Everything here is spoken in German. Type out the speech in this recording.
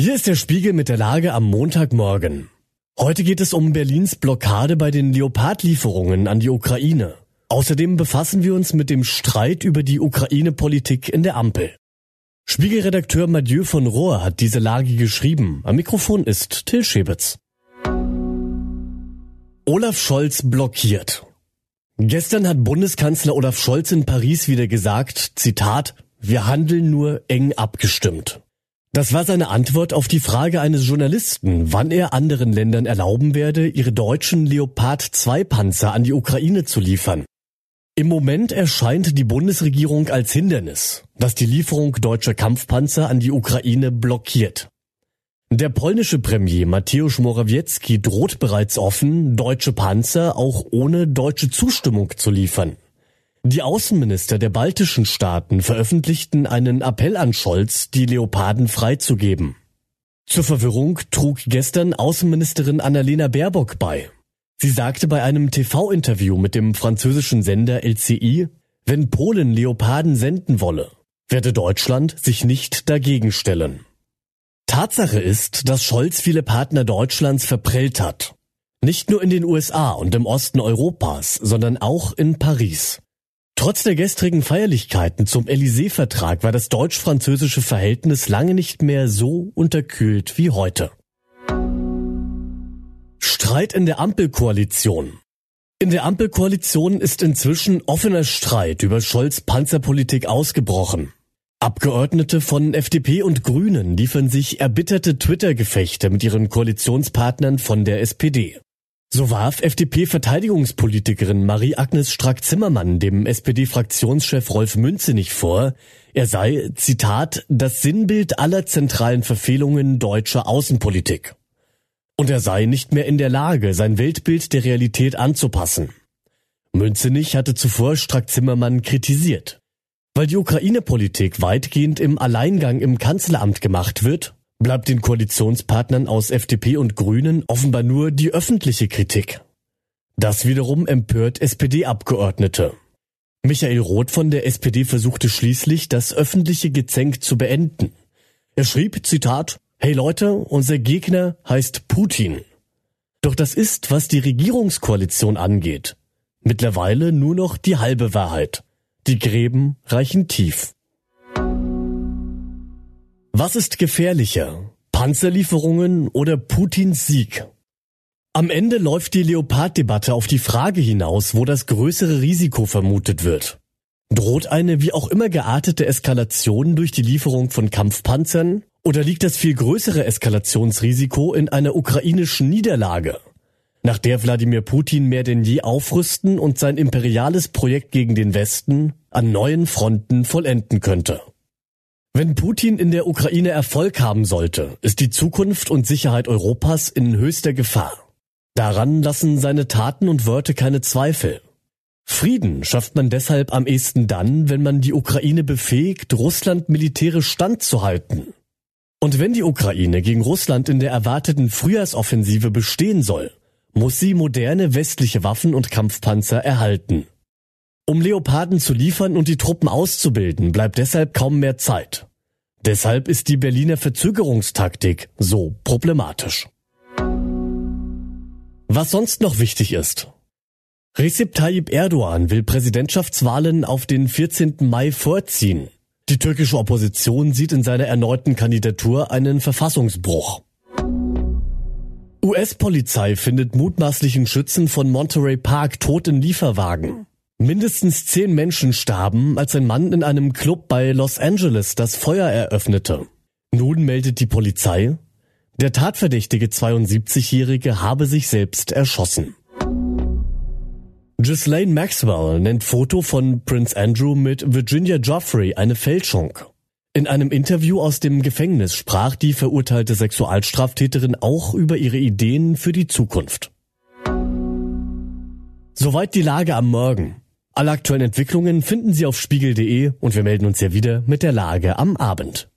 Hier ist der Spiegel mit der Lage am Montagmorgen. Heute geht es um Berlins Blockade bei den Leopardlieferungen an die Ukraine. Außerdem befassen wir uns mit dem Streit über die Ukraine-Politik in der Ampel. Spiegelredakteur Mathieu von Rohr hat diese Lage geschrieben. Am Mikrofon ist Till Schäbitz. Olaf Scholz blockiert. Gestern hat Bundeskanzler Olaf Scholz in Paris wieder gesagt, Zitat, wir handeln nur eng abgestimmt. Das war seine Antwort auf die Frage eines Journalisten, wann er anderen Ländern erlauben werde, ihre deutschen Leopard 2 Panzer an die Ukraine zu liefern. Im Moment erscheint die Bundesregierung als Hindernis, das die Lieferung deutscher Kampfpanzer an die Ukraine blockiert. Der polnische Premier Mateusz Morawiecki droht bereits offen, deutsche Panzer auch ohne deutsche Zustimmung zu liefern. Die Außenminister der baltischen Staaten veröffentlichten einen Appell an Scholz, die Leoparden freizugeben. Zur Verwirrung trug gestern Außenministerin Annalena Baerbock bei. Sie sagte bei einem TV-Interview mit dem französischen Sender LCI, wenn Polen Leoparden senden wolle, werde Deutschland sich nicht dagegen stellen. Tatsache ist, dass Scholz viele Partner Deutschlands verprellt hat. Nicht nur in den USA und im Osten Europas, sondern auch in Paris. Trotz der gestrigen Feierlichkeiten zum Élysée-Vertrag war das deutsch-französische Verhältnis lange nicht mehr so unterkühlt wie heute. Streit in der Ampelkoalition. In der Ampelkoalition ist inzwischen offener Streit über Scholz Panzerpolitik ausgebrochen. Abgeordnete von FDP und Grünen liefern sich erbitterte Twitter-Gefechte mit ihren Koalitionspartnern von der SPD. So warf FDP-Verteidigungspolitikerin Marie-Agnes Strack-Zimmermann dem SPD-Fraktionschef Rolf Münzenich vor, er sei, Zitat, das Sinnbild aller zentralen Verfehlungen deutscher Außenpolitik. Und er sei nicht mehr in der Lage, sein Weltbild der Realität anzupassen. Münzenich hatte zuvor Strack-Zimmermann kritisiert. Weil die Ukraine-Politik weitgehend im Alleingang im Kanzleramt gemacht wird, bleibt den Koalitionspartnern aus FDP und Grünen offenbar nur die öffentliche Kritik. Das wiederum empört SPD-Abgeordnete. Michael Roth von der SPD versuchte schließlich, das öffentliche Gezänk zu beenden. Er schrieb, Zitat, Hey Leute, unser Gegner heißt Putin. Doch das ist, was die Regierungskoalition angeht, mittlerweile nur noch die halbe Wahrheit. Die Gräben reichen tief. Was ist gefährlicher? Panzerlieferungen oder Putins Sieg? Am Ende läuft die Leopard-Debatte auf die Frage hinaus, wo das größere Risiko vermutet wird. Droht eine wie auch immer geartete Eskalation durch die Lieferung von Kampfpanzern oder liegt das viel größere Eskalationsrisiko in einer ukrainischen Niederlage, nach der Wladimir Putin mehr denn je aufrüsten und sein imperiales Projekt gegen den Westen an neuen Fronten vollenden könnte? Wenn Putin in der Ukraine Erfolg haben sollte, ist die Zukunft und Sicherheit Europas in höchster Gefahr. Daran lassen seine Taten und Wörter keine Zweifel. Frieden schafft man deshalb am ehesten dann, wenn man die Ukraine befähigt, Russland militärisch standzuhalten. Und wenn die Ukraine gegen Russland in der erwarteten Frühjahrsoffensive bestehen soll, muss sie moderne westliche Waffen und Kampfpanzer erhalten. Um Leoparden zu liefern und die Truppen auszubilden, bleibt deshalb kaum mehr Zeit. Deshalb ist die Berliner Verzögerungstaktik so problematisch. Was sonst noch wichtig ist. Recep Tayyip Erdogan will Präsidentschaftswahlen auf den 14. Mai vorziehen. Die türkische Opposition sieht in seiner erneuten Kandidatur einen Verfassungsbruch. US-Polizei findet mutmaßlichen Schützen von Monterey Park tot in Lieferwagen. Mindestens zehn Menschen starben, als ein Mann in einem Club bei Los Angeles das Feuer eröffnete. Nun meldet die Polizei, der Tatverdächtige 72-Jährige habe sich selbst erschossen. Ghislaine Maxwell nennt Foto von Prince Andrew mit Virginia Joffrey eine Fälschung. In einem Interview aus dem Gefängnis sprach die verurteilte Sexualstraftäterin auch über ihre Ideen für die Zukunft. Soweit die Lage am Morgen. Alle aktuellen Entwicklungen finden Sie auf spiegel.de und wir melden uns ja wieder mit der Lage am Abend.